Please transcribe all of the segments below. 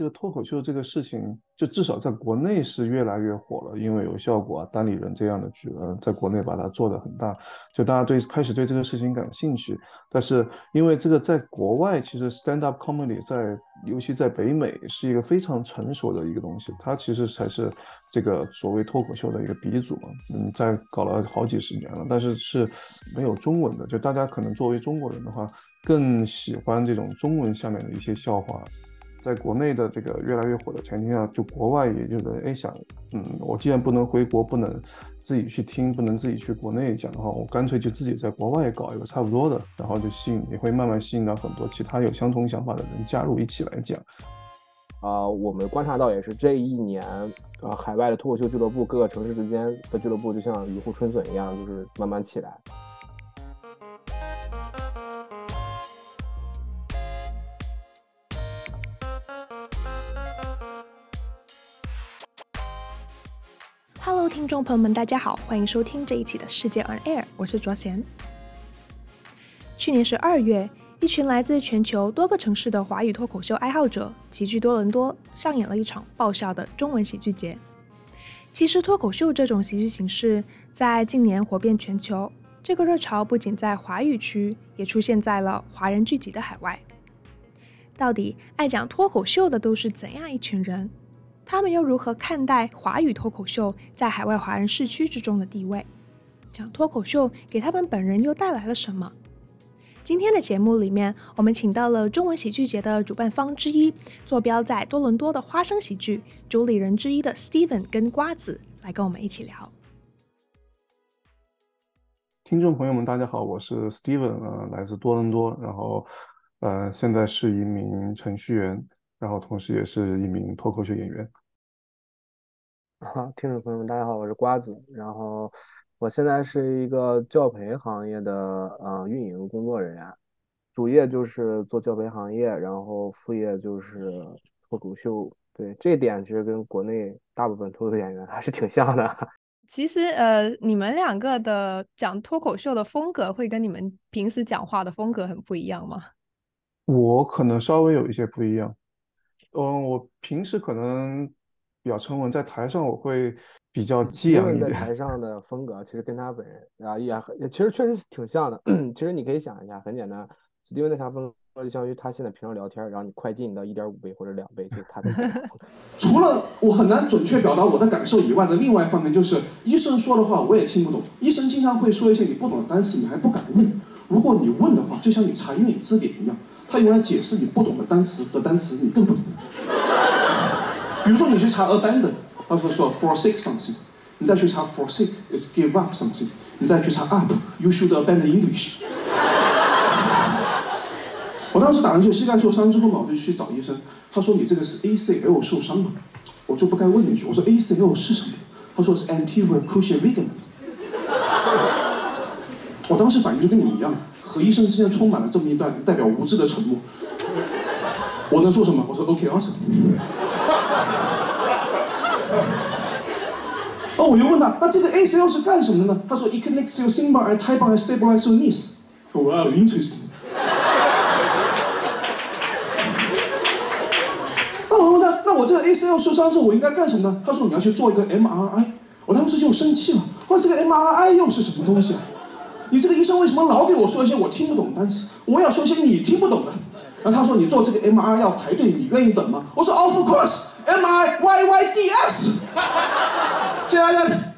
这个脱口秀这个事情，就至少在国内是越来越火了，因为有效果啊，单立人这样的剧，呃，在国内把它做得很大，就大家对开始对这个事情感兴趣。但是因为这个在国外，其实 stand up comedy 在尤其在北美是一个非常成熟的一个东西，它其实才是这个所谓脱口秀的一个鼻祖嘛，嗯，在搞了好几十年了，但是是没有中文的，就大家可能作为中国人的话，更喜欢这种中文下面的一些笑话。在国内的这个越来越火的前提下，就国外也就是哎想，嗯，我既然不能回国，不能自己去听，不能自己去国内讲的话，我干脆就自己在国外搞一个差不多的，然后就吸引，也会慢慢吸引到很多其他有相同想法的人加入一起来讲。啊、呃，我们观察到也是这一年，呃，海外的脱口秀俱乐部，各个城市之间的俱乐部就像雨后春笋一样，就是慢慢起来。听众朋友们，大家好，欢迎收听这一期的世界 On Air，我是卓贤。去年十二月，一群来自全球多个城市的华语脱口秀爱好者齐聚多伦多，上演了一场爆笑的中文喜剧节。其实，脱口秀这种喜剧形式在近年火遍全球，这个热潮不仅在华语区，也出现在了华人聚集的海外。到底爱讲脱口秀的都是怎样一群人？他们又如何看待华语脱口秀在海外华人社区之中的地位？讲脱口秀给他们本人又带来了什么？今天的节目里面，我们请到了中文喜剧节的主办方之一，坐标在多伦多的花生喜剧主理人之一的 Steven 跟瓜子来跟我们一起聊。听众朋友们，大家好，我是 Steven，呃，来自多伦多，然后呃，现在是一名程序员，然后同时也是一名脱口秀演员。好，听众朋友们，大家好，我是瓜子。然后我现在是一个教培行业的呃运营工作人员，主业就是做教培行业，然后副业就是脱口秀。对，这点其实跟国内大部分脱口秀演员还是挺像的。其实呃，你们两个的讲脱口秀的风格会跟你们平时讲话的风格很不一样吗？我可能稍微有一些不一样。嗯，我平时可能。比较沉稳，在台上我会比较激昂一点。台上的风格其实跟他本人啊也也其实确实挺像的。其实你可以想一下，很简单，史蒂文的啥风格就相当于他现在平常聊天，然后你快进到一点五倍或者两倍，就是他的。除了我很难准确表达我的感受以外的另外一方面，就是医生说的话我也听不懂。医生经常会说一些你不懂的单词，你还不敢问。如果你问的话，就像你查英语字典一样，他用来解释你不懂的单词的单词，你更不懂。比如说你去查 abandon，他说说 forsake something，你再去查 forsake is give up something，你再去查 up，you should abandon English。我当时打篮球膝盖受伤之后嘛，我就去找医生，他说你这个是 ACL 受伤了，我就不该问你一句，我说 ACL 是什么？他说是 anterior cruciate ligament。我当时反应就跟你们一样，和医生之间充满了这么一段代表无知的沉默。我能说什么？我说 OK，awesome。哦，我又问他，那这个 ACL 是干什么的呢？他说，It connects your shin bar and thigh bone and stabilize your knees。说哇，interesting。那我问他，那我这个 ACL 受伤之后，我应该干什么呢？他说，你要去做一个 MRI。我当时就生气了，我说这个 MRI 又是什么东西啊？你这个医生为什么老给我说一些我听不懂的单词？我要说些你听不懂的。然后他说：“你做这个 MRI 要排队，你愿意等吗？”我说：“Of course, M I Y Y D S。”谢谢大家。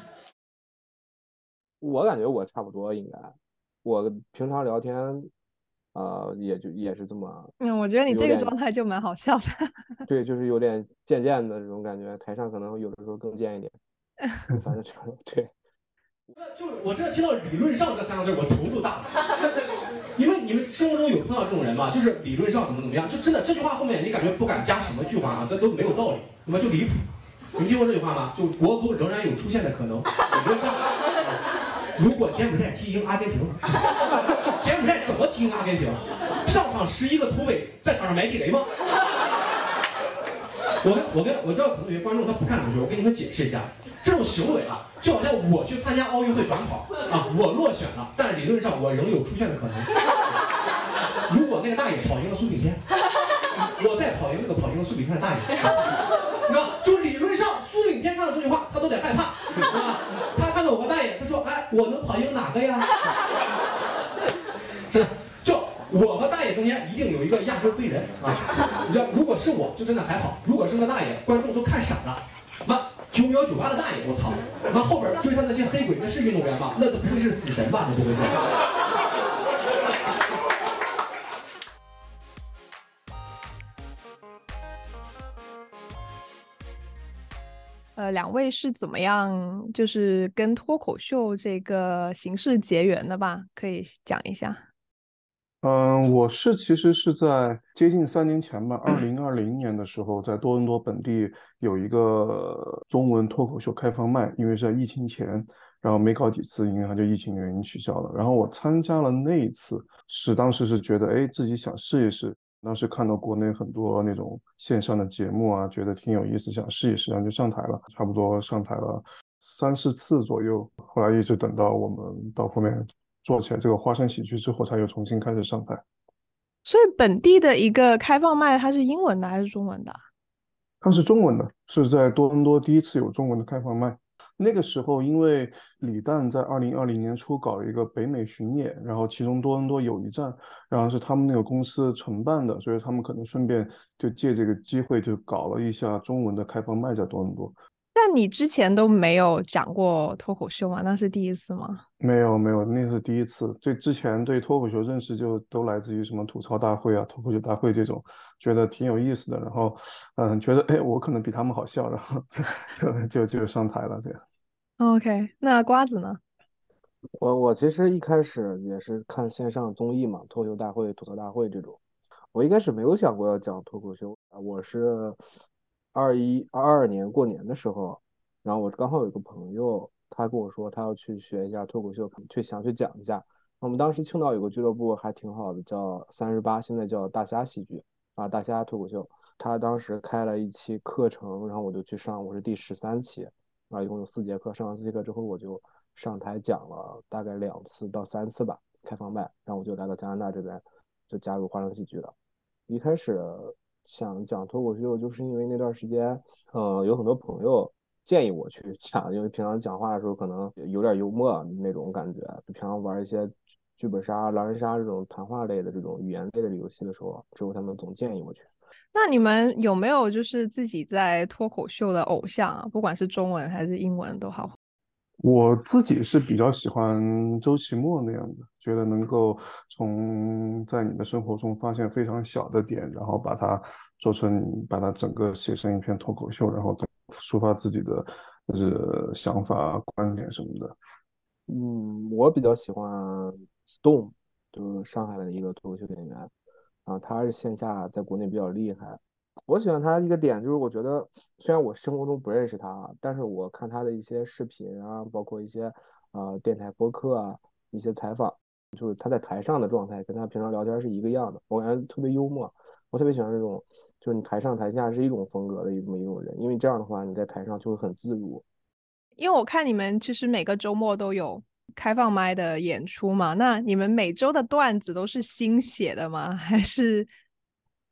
我感觉我差不多应该，我平常聊天，呃，也就也是这么。嗯，我觉得你这个状态就蛮好笑的。对，就是有点贱贱的这种感觉，台上可能有的时候更贱一点。反正就是对。就我真的听到“理论上”这三个字，我头都大了。你们你们生活中有碰到这种人吗？就是理论上怎么怎么样，就真的这句话后面你感觉不敢加什么句话啊，这都没有道理，那么就离谱。你听过这句话吗？就国足仍然有出现的可能。如果柬埔寨踢赢阿根廷，柬埔寨怎么踢赢阿根廷？上场十一个突围，在场上埋地雷吗？我跟我跟我知道可能有些观众他不看足球，我跟你们解释一下。这种行为啊，就好像我去参加奥运会短跑啊，我落选了，但理论上我仍有出现的可能。如果那个大爷跑赢了苏炳添，我再跑赢那个跑赢了苏炳添的大爷，你知道？就理论上苏炳添看到这句话，他都得害怕，啊，他看到我和大爷，他说，哎，我能跑赢哪个呀？是，就我和大爷中间一定有一个亚洲飞人啊！要，如果是我就真的还好，如果是个大爷，观众都看傻了，妈九秒九八的大爷，我操！那后边追他那些黑鬼，那是运动员吗？那都不会是死神吧？那不会是。呃，两位是怎么样，就是跟脱口秀这个形式结缘的吧？可以讲一下。嗯，我是其实是在接近三年前吧，二零二零年的时候，在多伦多本地有一个中文脱口秀开放麦，因为是在疫情前，然后没搞几次，因为它就疫情原因取消了。然后我参加了那一次，是当时是觉得，哎，自己想试一试。当时看到国内很多那种线上的节目啊，觉得挺有意思，想试一试，然后就上台了，差不多上台了三四次左右。后来一直等到我们到后面做起来这个花生喜剧之后，才又重新开始上台。所以本地的一个开放麦，它是英文的还是中文的？它是中文的，是在多伦多第一次有中文的开放麦。那个时候，因为李诞在二零二零年初搞了一个北美巡演，然后其中多伦多有一站，然后是他们那个公司承办的，所以他们可能顺便就借这个机会就搞了一下中文的开放麦在多伦多。但你之前都没有讲过脱口秀吗？那是第一次吗？没有没有，那是第一次。对之前对脱口秀认识就都来自于什么吐槽大会啊、脱口秀大会这种，觉得挺有意思的。然后嗯，觉得哎，我可能比他们好笑，然后就就就就上台了这样。OK，那瓜子呢？我我其实一开始也是看线上综艺嘛，脱口秀大会、吐槽大会这种。我一开始没有想过要讲脱口秀啊，我是二一二二年过年的时候，然后我刚好有一个朋友，他跟我说他要去学一下脱口秀，去想去讲一下。我们当时青岛有个俱乐部还挺好的，叫三十八，现在叫大虾喜剧啊，大虾脱口秀。他当时开了一期课程，然后我就去上，我是第十三期。啊，一共有四节课，上完四节课之后，我就上台讲了大概两次到三次吧，开放麦，然后我就来到加拿大这边，就加入花生喜剧了。一开始想讲脱口秀，就是因为那段时间，呃，有很多朋友建议我去讲，因为平常讲话的时候可能有点幽默那种感觉，就平常玩一些剧本杀、狼人杀这种谈话类的这种语言类的游戏的时候，之后他们总建议我去。那你们有没有就是自己在脱口秀的偶像啊？不管是中文还是英文都好。我自己是比较喜欢周奇墨那样的，觉得能够从在你的生活中发现非常小的点，然后把它做成，把它整个写成一篇脱口秀，然后抒发自己的就是想法、观点什么的。嗯，我比较喜欢 Stone，就是上海的一个脱口秀演员。啊，他是线下在国内比较厉害。我喜欢他一个点就是，我觉得虽然我生活中不认识他，但是我看他的一些视频啊，包括一些呃电台播客啊，一些采访，就是他在台上的状态跟他平常聊天是一个样的，我感觉特别幽默。我特别喜欢这种，就是你台上台下是一种风格的这么一种人，因为这样的话你在台上就会很自如。因为我看你们其实每个周末都有。开放麦的演出嘛，那你们每周的段子都是新写的吗？还是？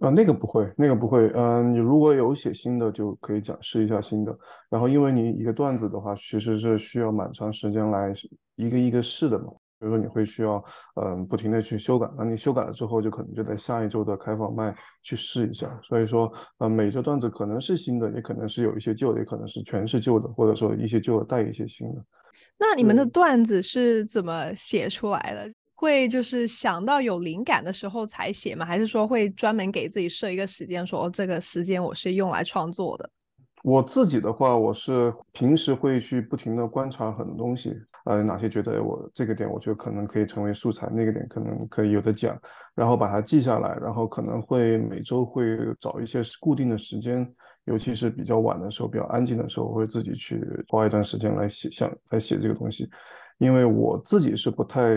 啊，那个不会，那个不会。嗯、呃，你如果有写新的，就可以讲试一下新的。然后，因为你一个段子的话，其实是需要蛮长时间来一个一个试的嘛。比如说，你会需要嗯、呃、不停的去修改，那你修改了之后，就可能就在下一周的开放麦去试一下。所以说，呃，每周段子可能是新的，也可能是有一些旧的，也可能是全是旧的，或者说一些旧的带一些新的。那你们的段子是怎么写出来的？会就是想到有灵感的时候才写吗？还是说会专门给自己设一个时间，说这个时间我是用来创作的？我自己的话，我是平时会去不停地观察很多东西，呃，哪些觉得我这个点，我觉得可能可以成为素材，那个点可能可以有的讲，然后把它记下来，然后可能会每周会找一些固定的时间，尤其是比较晚的时候，比较安静的时候，我会自己去花一段时间来写，想来写这个东西，因为我自己是不太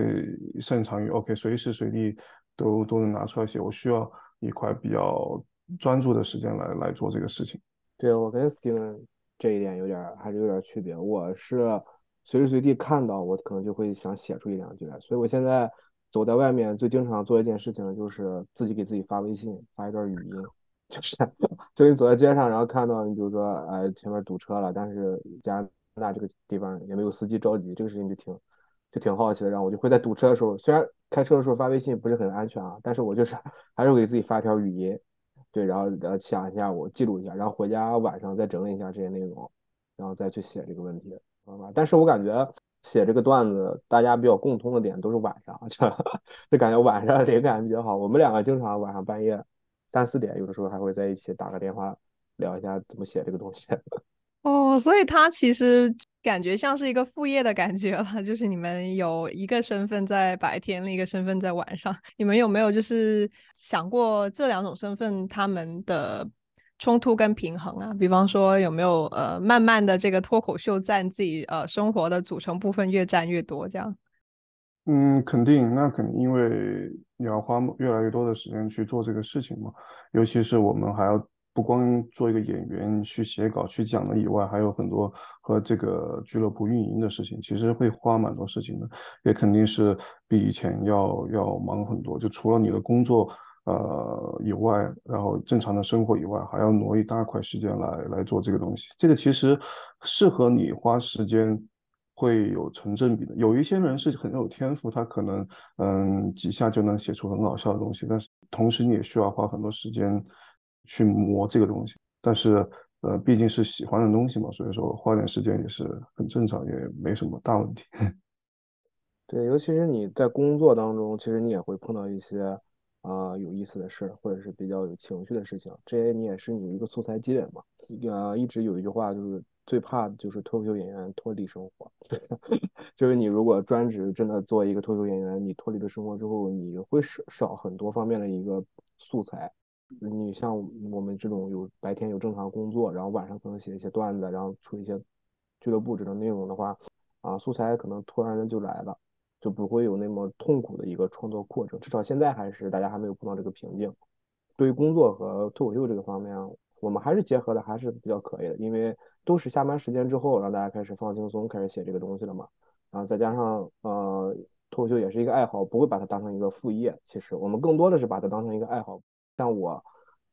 擅长于 OK 随时随地都都能拿出来写，我需要一块比较专注的时间来来做这个事情。对，我跟 Steven 这一点有点还是有点区别。我是随时随地看到，我可能就会想写出一两句来。所以我现在走在外面最经常做一件事情就是自己给自己发微信，发一段语音，就是就你走在街上，然后看到你比如说哎前面堵车了，但是家拿大这个地方也没有司机着急，这个事情就挺就挺好奇的。然后我就会在堵车的时候，虽然开车的时候发微信不是很安全啊，但是我就是 还是给自己发一条语音，对，然后呃想一下我记录一下，然后回家晚上再整理一下这些内容，然后再去写这个问题，好吧？但是我感觉。写这个段子，大家比较共通的点都是晚上，就就感觉晚上灵感比较好。我们两个经常晚上半夜三四点，有的时候还会在一起打个电话聊一下怎么写这个东西。哦，所以他其实感觉像是一个副业的感觉了，就是你们有一个身份在白天，另一个身份在晚上。你们有没有就是想过这两种身份他们的？冲突跟平衡啊，比方说有没有呃，慢慢的这个脱口秀占自己呃生活的组成部分越占越多这样？嗯，肯定，那肯定，因为你要花越来越多的时间去做这个事情嘛。尤其是我们还要不光做一个演员去写稿去讲的以外，还有很多和这个俱乐部运营的事情，其实会花蛮多事情的，也肯定是比以前要要忙很多。就除了你的工作。呃，以外，然后正常的生活以外，还要挪一大块时间来来做这个东西。这个其实适合你花时间会有成正比的。有一些人是很有天赋，他可能嗯几下就能写出很搞笑的东西，但是同时你也需要花很多时间去磨这个东西。但是呃，毕竟是喜欢的东西嘛，所以说花点时间也是很正常，也没什么大问题。对，尤其是你在工作当中，其实你也会碰到一些。啊、有意思的事，或者是比较有情绪的事情，这些你也是你一个素材积累嘛。呃，一直有一句话就是最怕的就是脱口秀演员脱离生活，就是你如果专职真的做一个脱口秀演员，你脱离了生活之后，你会少少很多方面的一个素材。你像我们这种有白天有正常工作，然后晚上可能写一些段子，然后出一些俱乐部这种内容的话，啊，素材可能突然的就来了。就不会有那么痛苦的一个创作过程，至少现在还是大家还没有碰到这个瓶颈。对于工作和脱口秀这个方面，我们还是结合的还是比较可以的，因为都是下班时间之后让大家开始放轻松，开始写这个东西了嘛。然后再加上呃，脱口秀也是一个爱好，不会把它当成一个副业。其实我们更多的是把它当成一个爱好。像我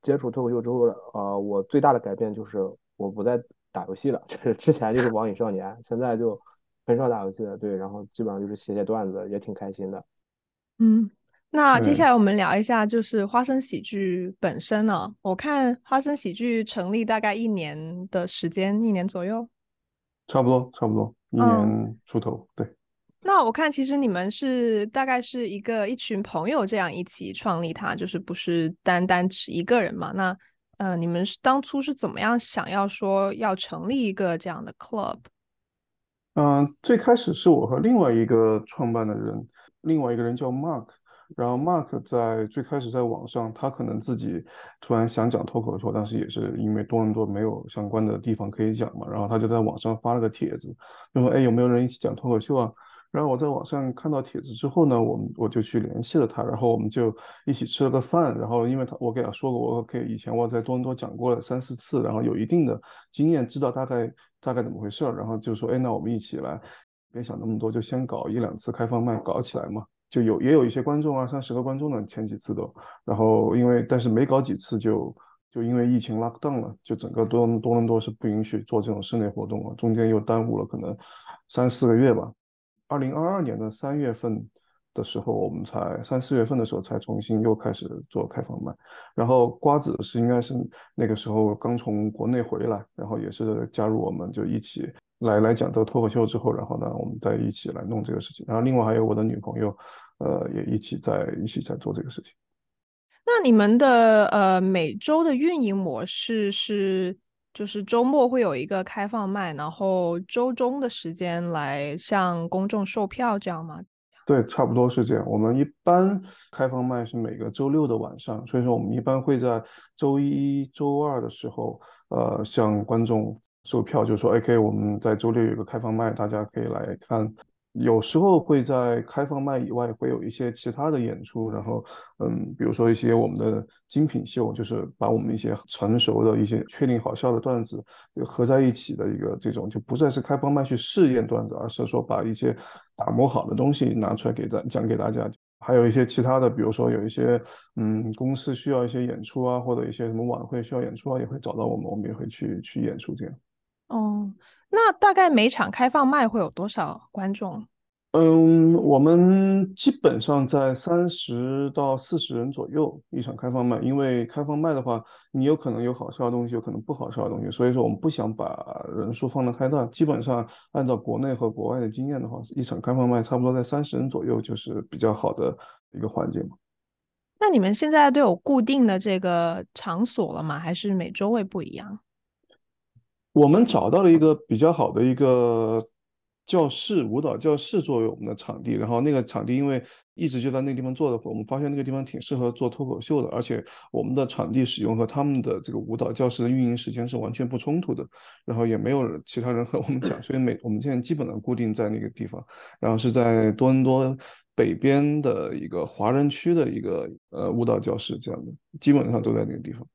接触脱口秀之后，呃，我最大的改变就是我不再打游戏了，就是之前就是网瘾少年，现在就。很少打游戏了，对，然后基本上就是写写段子，也挺开心的。嗯，那接下来我们聊一下，就是花生喜剧本身呢、啊。我看花生喜剧成立大概一年的时间，一年左右，差不多，差不多一年出头。嗯、对。那我看其实你们是大概是一个一群朋友这样一起创立它，就是不是单单只一个人嘛？那呃，你们是当初是怎么样想要说要成立一个这样的 club？嗯、最开始是我和另外一个创办的人，另外一个人叫 Mark，然后 Mark 在最开始在网上，他可能自己突然想讲脱口秀，但是也是因为多伦多没有相关的地方可以讲嘛，然后他就在网上发了个帖子，就说哎，有没有人一起讲脱口秀啊？然后我在网上看到帖子之后呢，我们我就去联系了他，然后我们就一起吃了个饭。然后因为他我给他说过，我给以以前我在多伦多讲过了三四次，然后有一定的经验，知道大概大概怎么回事儿。然后就说，哎，那我们一起来，别想那么多，就先搞一两次开放麦搞起来嘛。就有也有一些观众啊，三十个观众呢，前几次都。然后因为但是没搞几次就就因为疫情 lock down 了，就整个多多伦多是不允许做这种室内活动了，中间又耽误了可能三四个月吧。二零二二年的三月份的时候，我们才三四月份的时候才重新又开始做开放麦。然后瓜子是应该是那个时候刚从国内回来，然后也是加入我们就一起来来讲这个脱口秀之后，然后呢我们再一起来弄这个事情。然后另外还有我的女朋友，呃也一起在一起在做这个事情。那你们的呃每周的运营模式是？就是周末会有一个开放麦，然后周中的时间来向公众售票，这样吗？对，差不多是这样。我们一般开放麦是每个周六的晚上，所以说我们一般会在周一周二的时候，呃，向观众售票，就是说，OK，我们在周六有个开放麦，大家可以来看。有时候会在开放麦以外会有一些其他的演出，然后嗯，比如说一些我们的精品秀，就是把我们一些成熟的一些确定好笑的段子合在一起的一个这种，就不再是开放麦去试验段子，而是说把一些打磨好的东西拿出来给咱讲给大家。还有一些其他的，比如说有一些嗯公司需要一些演出啊，或者一些什么晚会需要演出啊，也会找到我们，我们也会去去演出这样。哦，那大概每场开放麦会有多少观众？嗯，我们基本上在三十到四十人左右一场开放麦，因为开放麦的话，你有可能有好笑的东西，有可能不好笑的东西，所以说我们不想把人数放得太大。基本上按照国内和国外的经验的话，一场开放麦差不多在三十人左右就是比较好的一个环境嘛。那你们现在都有固定的这个场所了吗？还是每周会不一样？我们找到了一个比较好的一个。教室，舞蹈教室作为我们的场地，然后那个场地因为一直就在那个地方做的，我们发现那个地方挺适合做脱口秀的，而且我们的场地使用和他们的这个舞蹈教室的运营时间是完全不冲突的，然后也没有其他人和我们讲，所以每我们现在基本上固定在那个地方，然后是在多伦多北边的一个华人区的一个呃舞蹈教室这样的，基本上都在那个地方，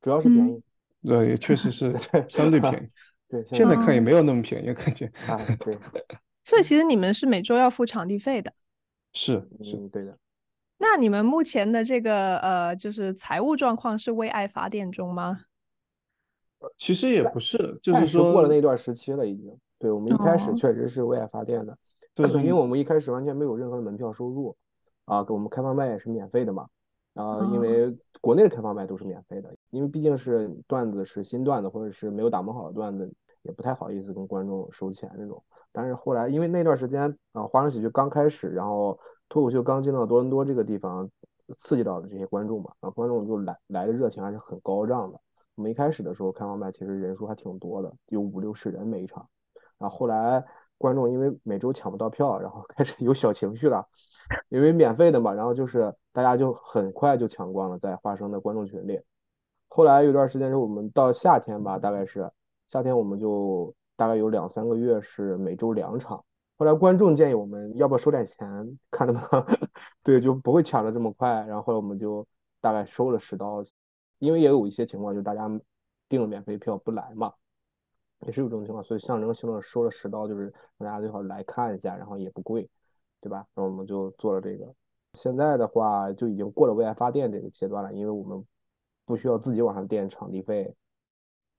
主要是便宜，嗯、对，也确实是 相对便宜。对，现在看也没有那么便宜，感觉。啊，对。所以其实你们是每周要付场地费的。是是，对的。那你们目前的这个呃，就是财务状况是为爱发电中吗？其实也不是，就是说过了那段时期了，已经。对，我们一开始确实是为爱发电的，哦、对，因为我们一开始完全没有任何的门票收入，啊，给我们开放麦也是免费的嘛。然后因为国内的开放麦都是免费的，哦、因为毕竟是段子是新段子，或者是没有打磨好的段子。也不太好意思跟观众收钱那种，但是后来因为那段时间啊，华人喜剧刚开始，然后脱口秀刚进到多伦多这个地方，刺激到的这些观众嘛，然后观众就来来的热情还是很高涨的。我们一开始的时候开放麦其实人数还挺多的，有五六十人每一场，然后后来观众因为每周抢不到票，然后开始有小情绪了，因为免费的嘛，然后就是大家就很快就抢光了，在花生的观众群里。后来有段时间是我们到夏天吧，大概是。夏天我们就大概有两三个月是每周两场，后来观众建议我们要不要收点钱，看能不能 对就不会抢的这么快，然后后来我们就大概收了十刀，因为也有一些情况就是大家订了免费票不来嘛，也是有这种情况，所以象征性的收了十刀，就是大家最好来看一下，然后也不贵，对吧？然后我们就做了这个，现在的话就已经过了为爱发电这个阶段了，因为我们不需要自己往上垫场地费。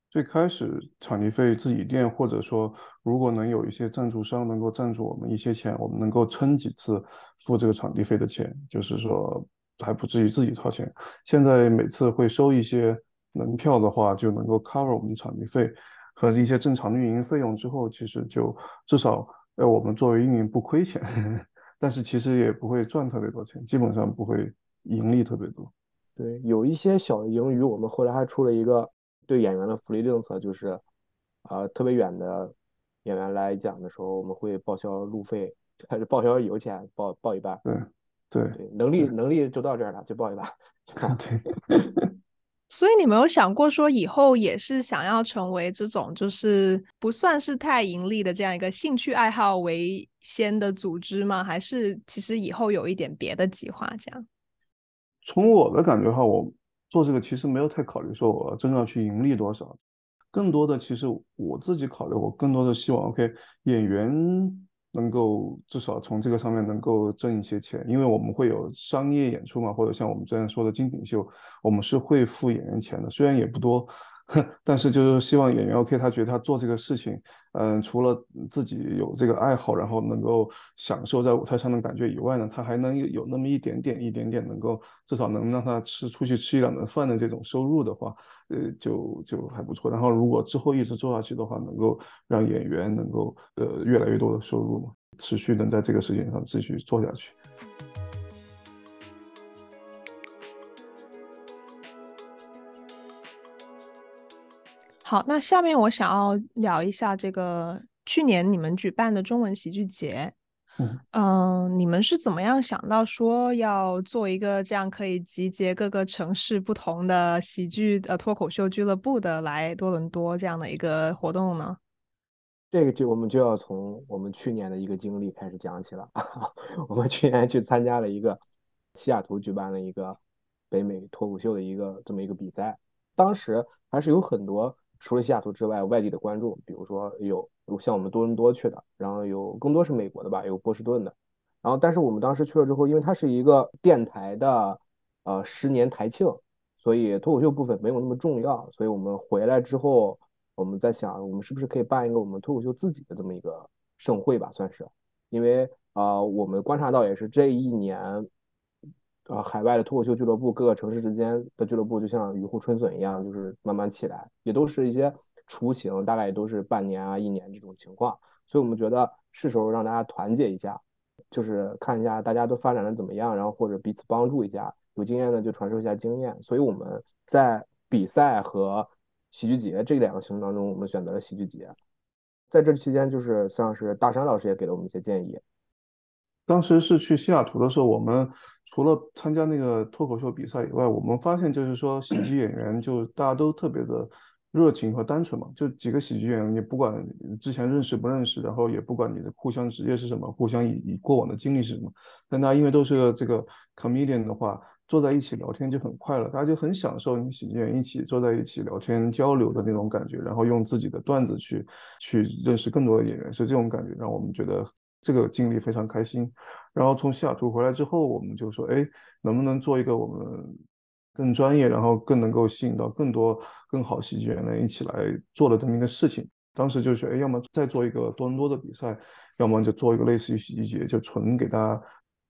最开始场地费自己垫，或者说如果能有一些赞助商能够赞助我们一些钱，我们能够撑几次付这个场地费的钱，就是说还不至于自己掏钱。现在每次会收一些门票的话，就能够 cover 我们场地费和一些正常的运营费用之后，其实就至少呃我们作为运营不亏钱，但是其实也不会赚特别多钱，基本上不会盈利特别多。对，有一些小的盈余，我们后来还出了一个。对演员的福利政策就是，啊、呃，特别远的演员来讲的时候，我们会报销路费，还是报销油钱，报报一半。对对，对，能力能力就到这儿了，就报一半。对。所以你没有想过说以后也是想要成为这种就是不算是太盈利的这样一个兴趣爱好为先的组织吗？还是其实以后有一点别的计划这样？从我的感觉的话，我。做这个其实没有太考虑说我真要去盈利多少，更多的其实我自己考虑，我更多的希望 OK 演员能够至少从这个上面能够挣一些钱，因为我们会有商业演出嘛，或者像我们之前说的精品秀，我们是会付演员钱的，虽然也不多。但是就是希望演员 OK，他觉得他做这个事情，嗯，除了自己有这个爱好，然后能够享受在舞台上的感觉以外呢，他还能有那么一点点、一点点，能够至少能让他吃出去吃一两顿饭的这种收入的话，呃，就就还不错。然后如果之后一直做下去的话，能够让演员能够呃越来越多的收入嘛，持续能在这个事情上继续做下去。好，那下面我想要聊一下这个去年你们举办的中文喜剧节。嗯、呃，你们是怎么样想到说要做一个这样可以集结各个城市不同的喜剧呃脱口秀俱乐部的来多伦多这样的一个活动呢？这个就我们就要从我们去年的一个经历开始讲起了。我们去年去参加了一个西雅图举办了一个北美脱口秀的一个这么一个比赛，当时还是有很多。除了西雅图之外，外地的观众，比如说有像我们多伦多去的，然后有更多是美国的吧，有波士顿的，然后但是我们当时去了之后，因为它是一个电台的呃十年台庆，所以脱口秀部分没有那么重要，所以我们回来之后，我们在想，我们是不是可以办一个我们脱口秀自己的这么一个盛会吧，算是，因为啊、呃，我们观察到也是这一年，呃，海外的脱口秀俱乐部各个城市之间的俱乐部就像雨后春笋一样，就是慢慢起来，也都是一些雏形，大概也都是半年啊、一年这种情况，所以我们觉得是时候让大家团结一下，就是看一下大家都发展的怎么样，然后或者彼此帮助一下，有经验的就传授一下经验，所以我们在比赛和喜剧节这两个行程当中，我们选择了喜剧节。在这期间，就是像是大山老师也给了我们一些建议。当时是去西雅图的时候，我们除了参加那个脱口秀比赛以外，我们发现就是说喜剧演员就大家都特别的热情和单纯嘛。就几个喜剧演员，你不管之前认识不认识，然后也不管你的互相职业是什么，互相以以过往的经历是什么，但大家因为都是这个 comedian 的话。坐在一起聊天就很快乐，大家就很享受你喜剧人一起坐在一起聊天交流的那种感觉，然后用自己的段子去去认识更多的演员，是这种感觉让我们觉得这个经历非常开心。然后从西雅图回来之后，我们就说，哎，能不能做一个我们更专业，然后更能够吸引到更多更好喜剧演员一起来做的这么一个事情？当时就说，哎，要么再做一个多伦多的比赛，要么就做一个类似于喜剧节，就纯给大家。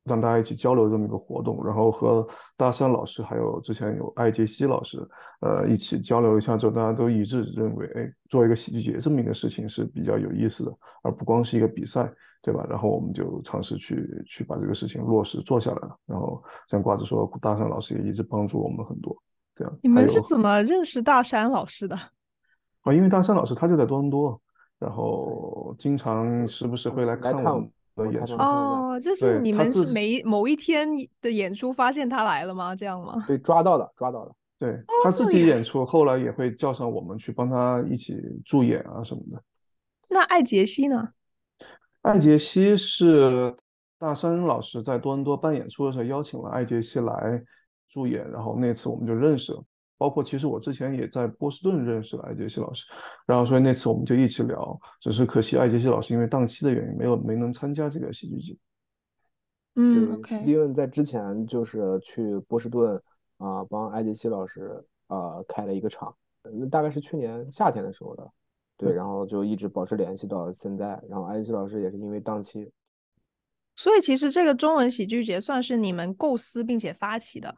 让大家一起交流这么一个活动，然后和大山老师还有之前有艾杰西老师，呃，一起交流一下之后，大家都一致认为，哎，做一个喜剧节这么一个事情是比较有意思的，而不光是一个比赛，对吧？然后我们就尝试去去把这个事情落实做下来了。然后像瓜子说，大山老师也一直帮助我们很多。这样，你们是怎么认识大山老师的？啊，因为大山老师他就在多伦多，然后经常时不时会来看我们。演出哦，就是你们是每某一天的演出发现他来了吗？这样吗？被，抓到了，抓到了。对，他自己演出，后来也会叫上我们去帮他一起助演啊什么的。那艾杰西呢？艾杰西是大山老师在多伦多办演出的时候邀请了艾杰西来助演，然后那次我们就认识了。包括其实我之前也在波士顿认识了艾杰西老师，然后所以那次我们就一起聊，只是可惜艾杰西老师因为档期的原因没有没能参加这个喜剧节。嗯，OK。因为在之前就是去波士顿啊、呃，帮艾杰西老师啊、呃、开了一个场，那大概是去年夏天的时候的，对，然后就一直保持联系到现在。然后艾杰西老师也是因为档期，所以其实这个中文喜剧节算是你们构思并且发起的。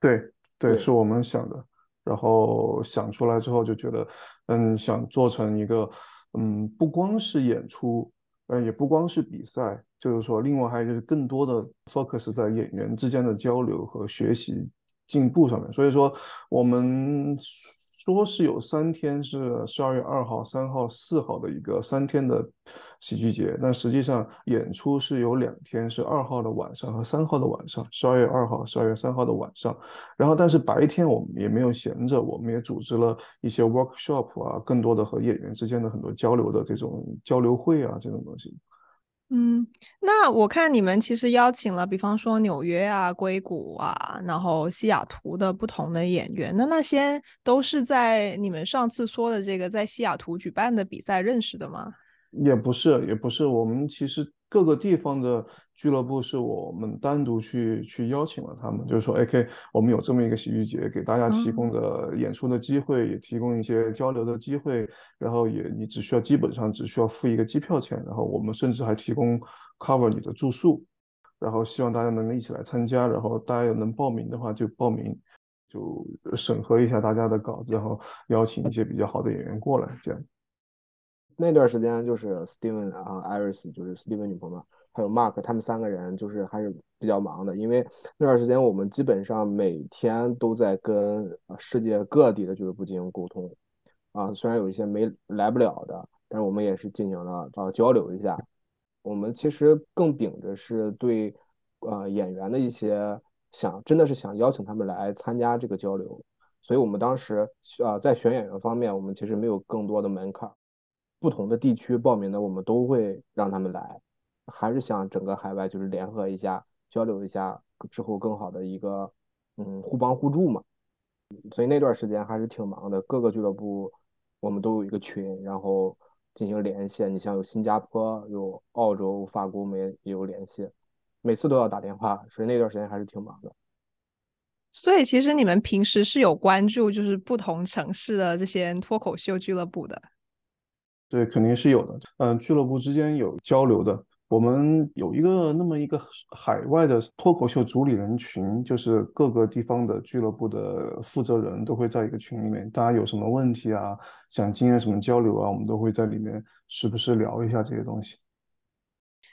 对。对，是我们想的，然后想出来之后就觉得，嗯，想做成一个，嗯，不光是演出，嗯，也不光是比赛，就是说，另外还有就是更多的 focus 在演员之间的交流和学习进步上面，所以说我们。说是有三天是十二月二号、三号、四号的一个三天的喜剧节，但实际上演出是有两天，是二号的晚上和三号的晚上，十二月二号、十二月三号的晚上。然后，但是白天我们也没有闲着，我们也组织了一些 workshop 啊，更多的和演员之间的很多交流的这种交流会啊，这种东西。嗯，那我看你们其实邀请了，比方说纽约啊、硅谷啊，然后西雅图的不同的演员，那那些都是在你们上次说的这个在西雅图举办的比赛认识的吗？也不是，也不是，我们其实。各个地方的俱乐部是我们单独去去邀请了他们，就是说，A.K. 我们有这么一个喜剧节，给大家提供的演出的机会，也提供一些交流的机会，然后也你只需要基本上只需要付一个机票钱，然后我们甚至还提供 cover 你的住宿，然后希望大家能够一起来参加，然后大家有能报名的话就报名，就审核一下大家的稿子，然后邀请一些比较好的演员过来，这样。那段时间就是 Steven 啊，Iris 就是 Steven 女朋友，还有 Mark，他们三个人就是还是比较忙的，因为那段时间我们基本上每天都在跟世界各地的俱乐部进行沟通，啊，虽然有一些没来不了的，但是我们也是进行了啊交流一下。我们其实更秉着是对呃演员的一些想，真的是想邀请他们来参加这个交流，所以我们当时啊在选演员方面，我们其实没有更多的门槛。不同的地区报名的，我们都会让他们来，还是想整个海外就是联合一下，交流一下，之后更好的一个嗯互帮互助嘛。所以那段时间还是挺忙的，各个俱乐部我们都有一个群，然后进行联系。你像有新加坡、有澳洲、法国，我们也也有联系，每次都要打电话，所以那段时间还是挺忙的。所以其实你们平时是有关注，就是不同城市的这些脱口秀俱乐部的。对，肯定是有的。嗯，俱乐部之间有交流的。我们有一个那么一个海外的脱口秀主理人群，就是各个地方的俱乐部的负责人都会在一个群里面，大家有什么问题啊，想经验什么交流啊，我们都会在里面时不时聊一下这些东西。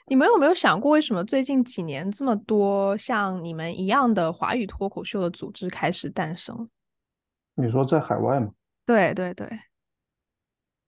你们有没有想过，为什么最近几年这么多像你们一样的华语脱口秀的组织开始诞生？你说在海外吗？对对对。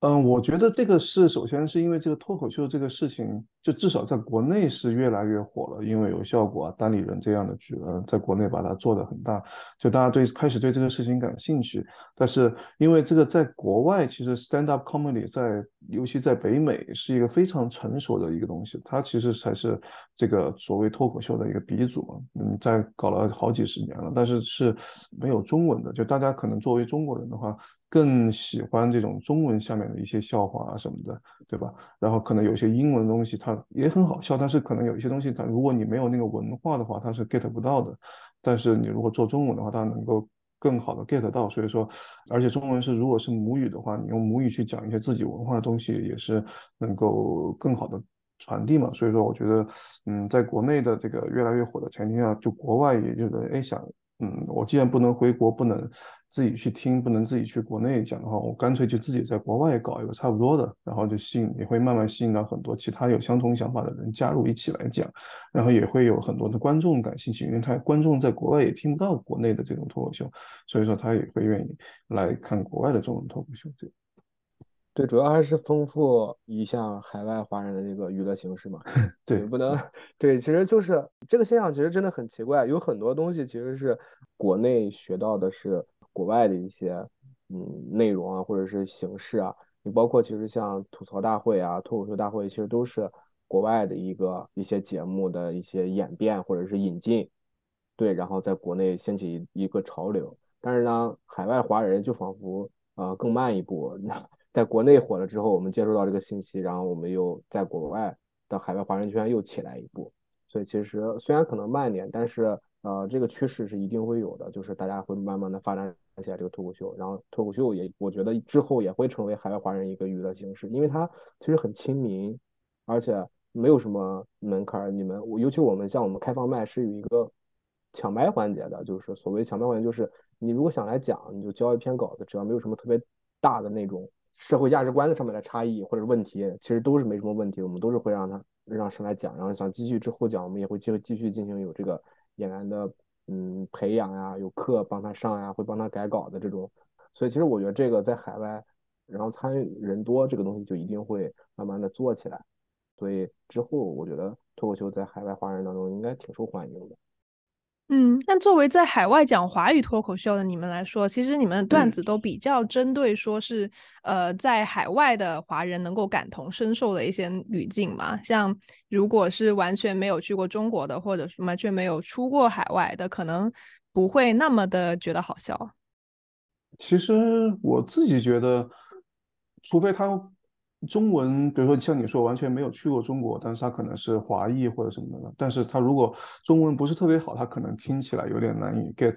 嗯，我觉得这个是首先是因为这个脱口秀这个事情，就至少在国内是越来越火了，因为有效果啊，单立人这样的剧，呃，在国内把它做得很大，就大家对开始对这个事情感兴趣。但是因为这个在国外，其实 stand up comedy 在尤其在北美是一个非常成熟的一个东西，它其实才是这个所谓脱口秀的一个鼻祖嘛，嗯，在搞了好几十年了，但是是没有中文的，就大家可能作为中国人的话。更喜欢这种中文下面的一些笑话啊什么的，对吧？然后可能有些英文东西它也很好笑，但是可能有一些东西它如果你没有那个文化的话，它是 get 不到的。但是你如果做中文的话，它能够更好的 get 到。所以说，而且中文是如果是母语的话，你用母语去讲一些自己文化的东西，也是能够更好的传递嘛。所以说，我觉得，嗯，在国内的这个越来越火的前提下，就国外也觉得，哎，想。嗯，我既然不能回国，不能自己去听，不能自己去国内讲的话，我干脆就自己在国外搞一个差不多的，然后就吸引，也会慢慢吸引到很多其他有相同想法的人加入一起来讲，然后也会有很多的观众感兴趣，因为他观众在国外也听不到国内的这种脱口秀，所以说他也会愿意来看国外的这种脱口秀。这对，主要还是丰富一下海外华人的这个娱乐形式嘛。对，不能对，其实就是这个现象，其实真的很奇怪。有很多东西其实是国内学到的，是国外的一些嗯内容啊，或者是形式啊。你包括其实像吐槽大会啊、脱口秀大会，其实都是国外的一个一些节目的一些演变或者是引进，对，然后在国内掀起一个潮流。但是呢，海外华人就仿佛呃更慢一步。在国内火了之后，我们接触到这个信息，然后我们又在国外的海外华人圈又起来一步，所以其实虽然可能慢点，但是呃这个趋势是一定会有的，就是大家会慢慢的发展起来这个脱口秀，然后脱口秀也我觉得之后也会成为海外华人一个娱乐形式，因为它其实很亲民，而且没有什么门槛，你们我尤其我们像我们开放麦是有一个抢麦环节的，就是所谓抢麦环节，就是你如果想来讲，你就交一篇稿子，只要没有什么特别大的那种。社会价值观的上面的差异或者问题，其实都是没什么问题，我们都是会让他让上来讲，然后想继续之后讲，我们也会继继续进行有这个演员的嗯培养呀，有课帮他上呀，会帮他改稿的这种，所以其实我觉得这个在海外，然后参与人多，这个东西就一定会慢慢的做起来，所以之后我觉得脱口秀在海外华人当中应该挺受欢迎的。嗯，那作为在海外讲华语脱口秀的你们来说，其实你们的段子都比较针对说是，嗯、呃，在海外的华人能够感同身受的一些语境嘛。像如果是完全没有去过中国的，或者是完全没有出过海外的，可能不会那么的觉得好笑。其实我自己觉得，除非他。中文，比如说像你说完全没有去过中国，但是他可能是华裔或者什么的，但是他如果中文不是特别好，他可能听起来有点难以 get。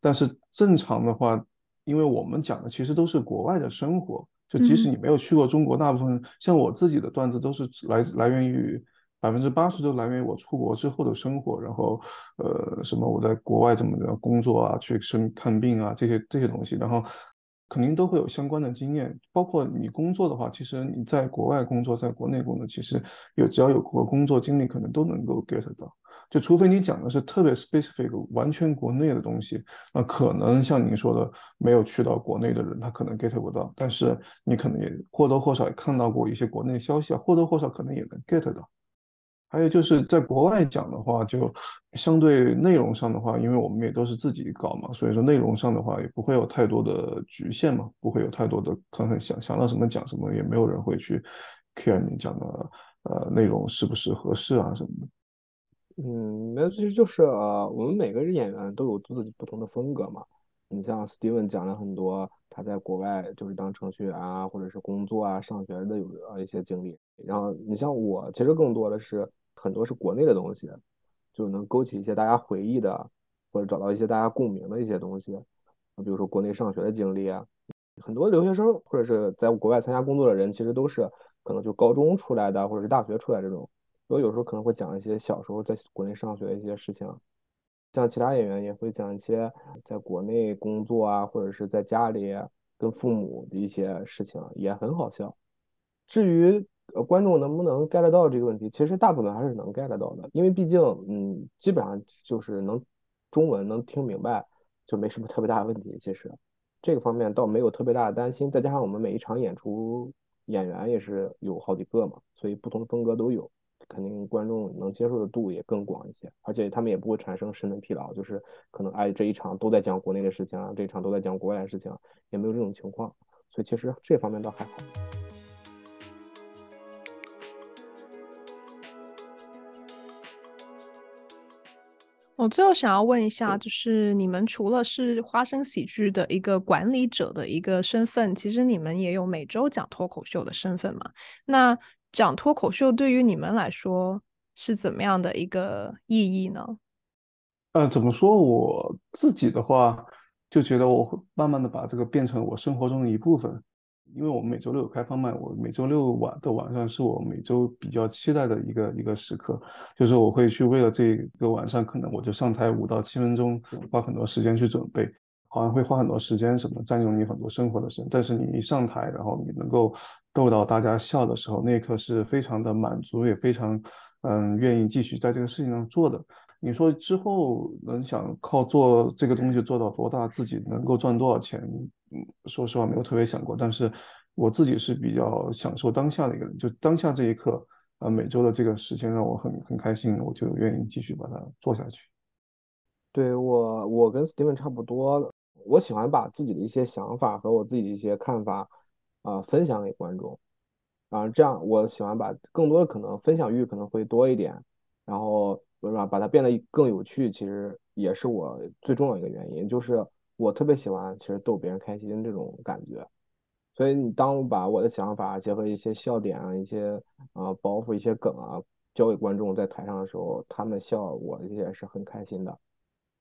但是正常的话，因为我们讲的其实都是国外的生活，就即使你没有去过中国，大部分像我自己的段子都是来来源于百分之八十都来源于我出国之后的生活，然后呃什么我在国外怎么着工作啊，去生看病啊这些这些东西，然后。肯定都会有相关的经验，包括你工作的话，其实你在国外工作，在国内工作，其实有只要有过工作经历，可能都能够 get 到。就除非你讲的是特别 specific、完全国内的东西，那可能像您说的，没有去到国内的人，他可能 get 不到。但是你可能也或多或少也看到过一些国内消息啊，或多或少可能也能 get 到。还有就是在国外讲的话，就相对内容上的话，因为我们也都是自己搞嘛，所以说内容上的话也不会有太多的局限嘛，不会有太多的可能想想到什么讲什么，也没有人会去 care 你讲的呃内容是不是合适啊什么的。嗯，那其实就是呃，我们每个演员都有自己不同的风格嘛。你像 Steven 讲了很多他在国外就是当程序员啊，或者是工作啊、上学的有呃一些经历。然后你像我，其实更多的是很多是国内的东西，就能勾起一些大家回忆的，或者找到一些大家共鸣的一些东西。比如说国内上学的经历啊，很多留学生或者是在国外参加工作的人，其实都是可能就高中出来的，或者是大学出来这种。我有时候可能会讲一些小时候在国内上学的一些事情。像其他演员也会讲一些在国内工作啊，或者是在家里跟父母的一些事情，也很好笑。至于呃观众能不能 get 到这个问题，其实大部分还是能 get 到的，因为毕竟嗯基本上就是能中文能听明白，就没什么特别大的问题。其实这个方面倒没有特别大的担心，再加上我们每一场演出演员也是有好几个嘛，所以不同的风格都有。肯定观众能接受的度也更广一些，而且他们也不会产生审美疲劳，就是可能哎这一场都在讲国内的事情啊，这一场都在讲国外的事情，也没有这种情况，所以其实这方面倒还好。我最后想要问一下，就是你们除了是花生喜剧的一个管理者的一个身份，其实你们也有每周讲脱口秀的身份嘛？那讲脱口秀对于你们来说是怎么样的一个意义呢？呃，怎么说？我自己的话，就觉得我会慢慢的把这个变成我生活中的一部分。因为我们每周六有开放麦，我每周六晚的晚上是我每周比较期待的一个一个时刻，就是我会去为了这个晚上，可能我就上台五到七分钟，花很多时间去准备。好像会花很多时间，什么占用你很多生活的时间，但是你一上台，然后你能够逗到大家笑的时候，那一刻是非常的满足，也非常嗯愿意继续在这个事情上做的。你说之后能想靠做这个东西做到多大，自己能够赚多少钱？嗯，说实话没有特别想过，但是我自己是比较享受当下的一个人，就当下这一刻，呃，每周的这个时间让我很很开心，我就愿意继续把它做下去。对，我，我跟 Steven 差不多。我喜欢把自己的一些想法和我自己的一些看法，啊、呃，分享给观众，啊，这样我喜欢把更多的可能分享欲可能会多一点，然后是吧，把它变得更有趣，其实也是我最重要一个原因，就是我特别喜欢其实逗别人开心这种感觉，所以你当我把我的想法结合一些笑点啊、一些啊、呃、包袱、一些梗啊交给观众在台上的时候，他们笑，我也是很开心的，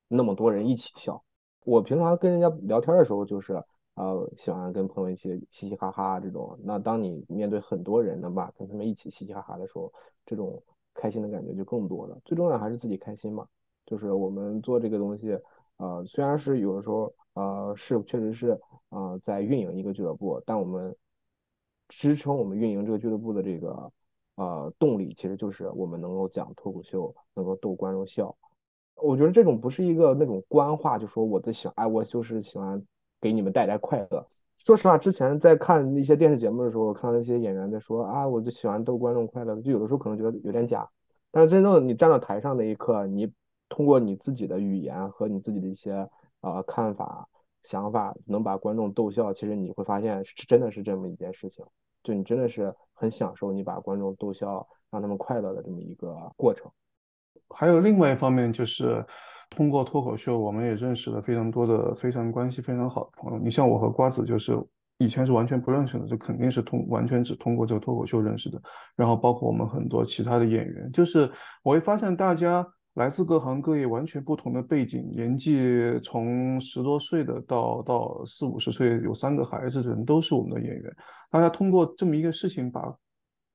那么多人一起笑。我平常跟人家聊天的时候，就是呃喜欢跟朋友一起嘻嘻哈哈这种。那当你面对很多人，能把跟他们一起嘻嘻哈哈的时候，这种开心的感觉就更多了。最重要还是自己开心嘛。就是我们做这个东西，呃，虽然是有的时候呃是确实是呃在运营一个俱乐部，但我们支撑我们运营这个俱乐部的这个呃动力，其实就是我们能够讲脱口秀，能够逗观众笑。我觉得这种不是一个那种官话，就说我的喜，哎，我就是喜欢给你们带来快乐。说实话，之前在看一些电视节目的时候，看到那些演员在说啊，我就喜欢逗观众快乐，就有的时候可能觉得有点假。但是真正你站到台上那一刻，你通过你自己的语言和你自己的一些啊、呃、看法、想法，能把观众逗笑，其实你会发现是真的是这么一件事情。就你真的是很享受你把观众逗笑，让他们快乐的这么一个过程。还有另外一方面，就是通过脱口秀，我们也认识了非常多的非常关系非常好的朋友。你像我和瓜子，就是以前是完全不认识的，就肯定是通完全只通过这个脱口秀认识的。然后包括我们很多其他的演员，就是我会发现大家来自各行各业，完全不同的背景，年纪从十多岁的到到四五十岁，有三个孩子的人都是我们的演员。大家通过这么一个事情把。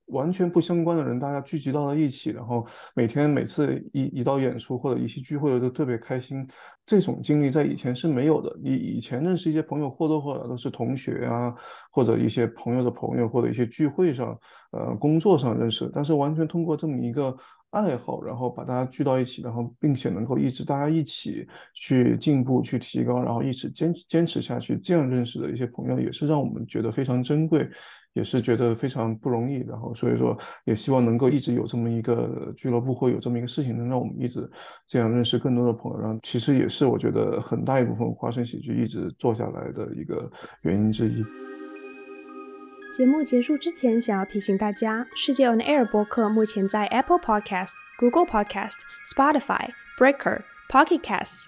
完全不相关的人，大家聚集到了一起，然后每天每次一一到演出或者一起聚会，都特别开心。这种经历在以前是没有的。你以前认识一些朋友，或多或少都是同学啊，或者一些朋友的朋友，或者一些聚会上，呃，工作上认识。但是完全通过这么一个爱好，然后把大家聚到一起，然后并且能够一直大家一起去进步、去提高，然后一直坚坚持下去，这样认识的一些朋友，也是让我们觉得非常珍贵。也是觉得非常不容易，然后所以说也希望能够一直有这么一个俱乐部，会有这么一个事情，能让我们一直这样认识更多的朋友。然后其实也是我觉得很大一部分花生喜剧一直做下来的一个原因之一。节目结束之前，想要提醒大家，世界 On Air 播客目前在 Apple Podcast、Google Podcast、Spotify、Breaker、Pocket Casts。